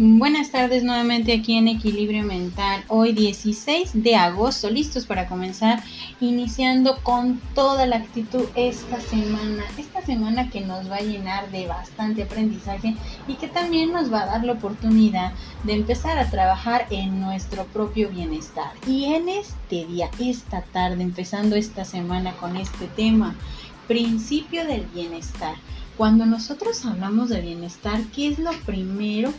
Buenas tardes nuevamente aquí en Equilibrio Mental, hoy 16 de agosto, listos para comenzar, iniciando con toda la actitud esta semana, esta semana que nos va a llenar de bastante aprendizaje y que también nos va a dar la oportunidad de empezar a trabajar en nuestro propio bienestar. Y en este día, esta tarde, empezando esta semana con este tema, principio del bienestar. Cuando nosotros hablamos de bienestar, ¿qué es lo primero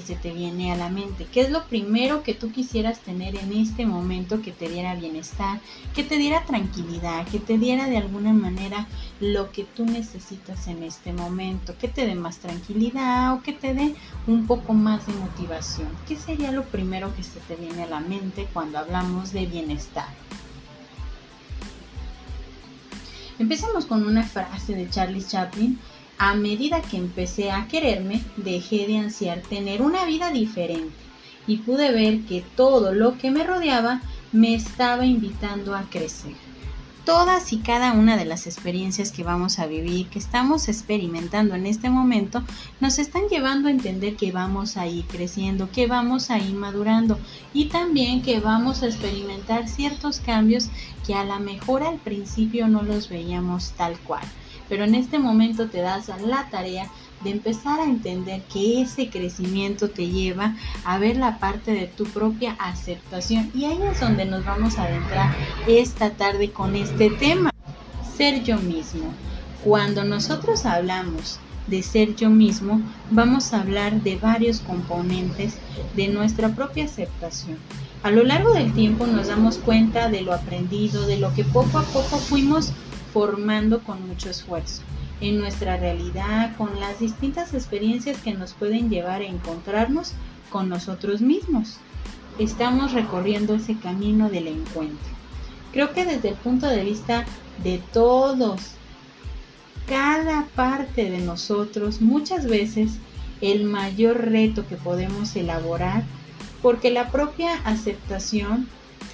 se te viene a la mente? ¿Qué es lo primero que tú quisieras tener en este momento que te diera bienestar, que te diera tranquilidad, que te diera de alguna manera lo que tú necesitas en este momento, que te dé más tranquilidad o que te dé un poco más de motivación? ¿Qué sería lo primero que se te viene a la mente cuando hablamos de bienestar? Empecemos con una frase de Charlie Chaplin a medida que empecé a quererme, dejé de ansiar tener una vida diferente y pude ver que todo lo que me rodeaba me estaba invitando a crecer. Todas y cada una de las experiencias que vamos a vivir, que estamos experimentando en este momento, nos están llevando a entender que vamos a ir creciendo, que vamos a ir madurando y también que vamos a experimentar ciertos cambios que a lo mejor al principio no los veíamos tal cual pero en este momento te das la tarea de empezar a entender que ese crecimiento te lleva a ver la parte de tu propia aceptación y ahí es donde nos vamos a adentrar esta tarde con este tema, ser yo mismo. Cuando nosotros hablamos de ser yo mismo, vamos a hablar de varios componentes de nuestra propia aceptación. A lo largo del tiempo nos damos cuenta de lo aprendido, de lo que poco a poco fuimos formando con mucho esfuerzo en nuestra realidad, con las distintas experiencias que nos pueden llevar a encontrarnos con nosotros mismos. Estamos recorriendo ese camino del encuentro. Creo que desde el punto de vista de todos, cada parte de nosotros, muchas veces el mayor reto que podemos elaborar, porque la propia aceptación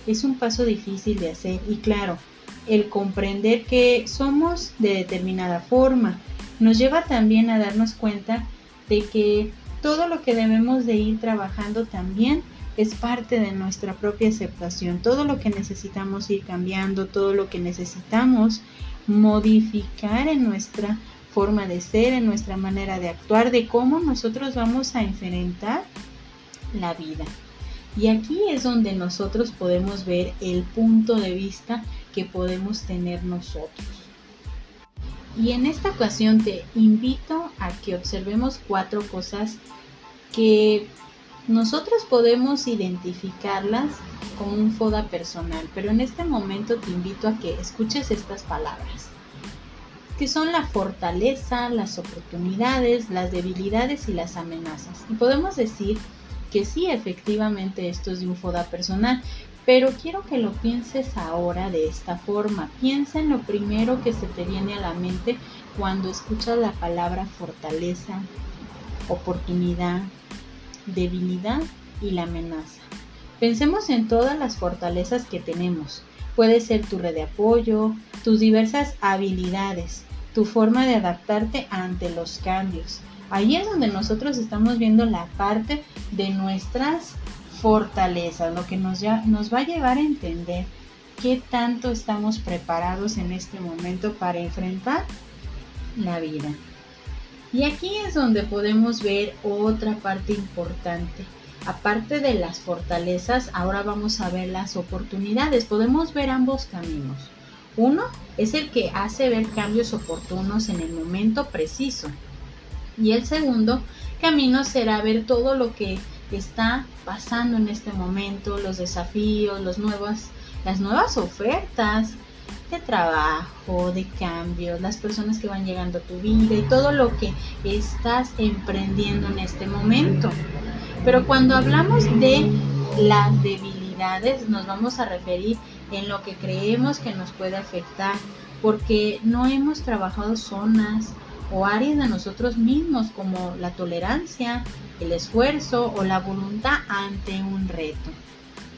es un paso difícil de hacer y claro, el comprender que somos de determinada forma. Nos lleva también a darnos cuenta de que todo lo que debemos de ir trabajando también es parte de nuestra propia aceptación. Todo lo que necesitamos ir cambiando, todo lo que necesitamos modificar en nuestra forma de ser, en nuestra manera de actuar, de cómo nosotros vamos a enfrentar la vida. Y aquí es donde nosotros podemos ver el punto de vista que podemos tener nosotros. Y en esta ocasión te invito a que observemos cuatro cosas que nosotros podemos identificarlas como un FODA personal, pero en este momento te invito a que escuches estas palabras, que son la fortaleza, las oportunidades, las debilidades y las amenazas. Y podemos decir que sí, efectivamente esto es de un FODA personal, pero quiero que lo pienses ahora de esta forma. Piensa en lo primero que se te viene a la mente cuando escuchas la palabra fortaleza, oportunidad, debilidad y la amenaza. Pensemos en todas las fortalezas que tenemos. Puede ser tu red de apoyo, tus diversas habilidades, tu forma de adaptarte ante los cambios, Ahí es donde nosotros estamos viendo la parte de nuestras fortalezas, lo que nos, ya, nos va a llevar a entender qué tanto estamos preparados en este momento para enfrentar la vida. Y aquí es donde podemos ver otra parte importante. Aparte de las fortalezas, ahora vamos a ver las oportunidades. Podemos ver ambos caminos. Uno es el que hace ver cambios oportunos en el momento preciso. Y el segundo camino será ver todo lo que está pasando en este momento, los desafíos, las nuevas ofertas de trabajo, de cambios, las personas que van llegando a tu vida y todo lo que estás emprendiendo en este momento. Pero cuando hablamos de las debilidades, nos vamos a referir en lo que creemos que nos puede afectar, porque no hemos trabajado zonas o áreas de nosotros mismos como la tolerancia, el esfuerzo o la voluntad ante un reto.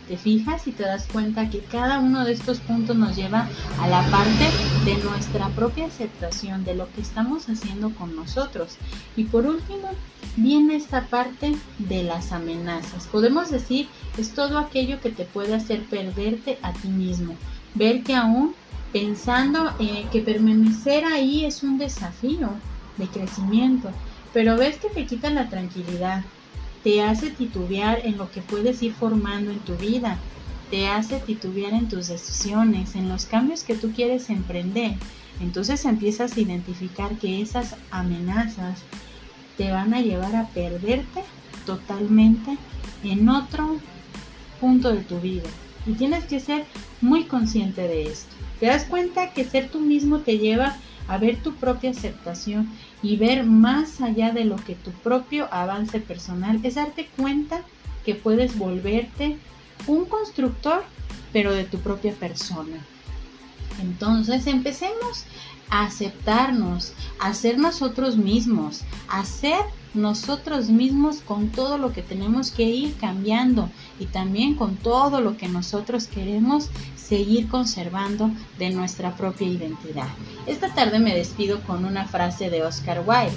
Te fijas y te das cuenta que cada uno de estos puntos nos lleva a la parte de nuestra propia aceptación de lo que estamos haciendo con nosotros. Y por último, viene esta parte de las amenazas. Podemos decir, es todo aquello que te puede hacer perderte a ti mismo. Ver que aún pensando eh, que permanecer ahí es un desafío de crecimiento, pero ves que te quita la tranquilidad, te hace titubear en lo que puedes ir formando en tu vida, te hace titubear en tus decisiones, en los cambios que tú quieres emprender. Entonces empiezas a identificar que esas amenazas te van a llevar a perderte totalmente en otro punto de tu vida. Y tienes que ser muy consciente de esto. Te das cuenta que ser tú mismo te lleva a ver tu propia aceptación y ver más allá de lo que tu propio avance personal es darte cuenta que puedes volverte un constructor, pero de tu propia persona. Entonces empecemos a aceptarnos, a ser nosotros mismos, a ser nosotros mismos con todo lo que tenemos que ir cambiando y también con todo lo que nosotros queremos seguir conservando de nuestra propia identidad. Esta tarde me despido con una frase de Oscar Wilde.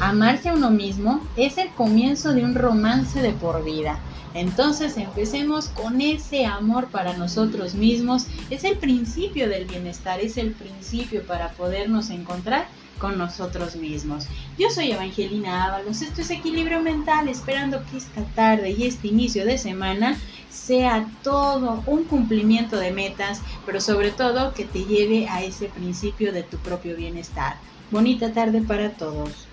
Amarse a uno mismo es el comienzo de un romance de por vida. Entonces empecemos con ese amor para nosotros mismos. Es el principio del bienestar, es el principio para podernos encontrar con nosotros mismos. Yo soy Evangelina Ábalos, esto es Equilibrio Mental, esperando que esta tarde y este inicio de semana sea todo un cumplimiento de metas, pero sobre todo que te lleve a ese principio de tu propio bienestar. Bonita tarde para todos.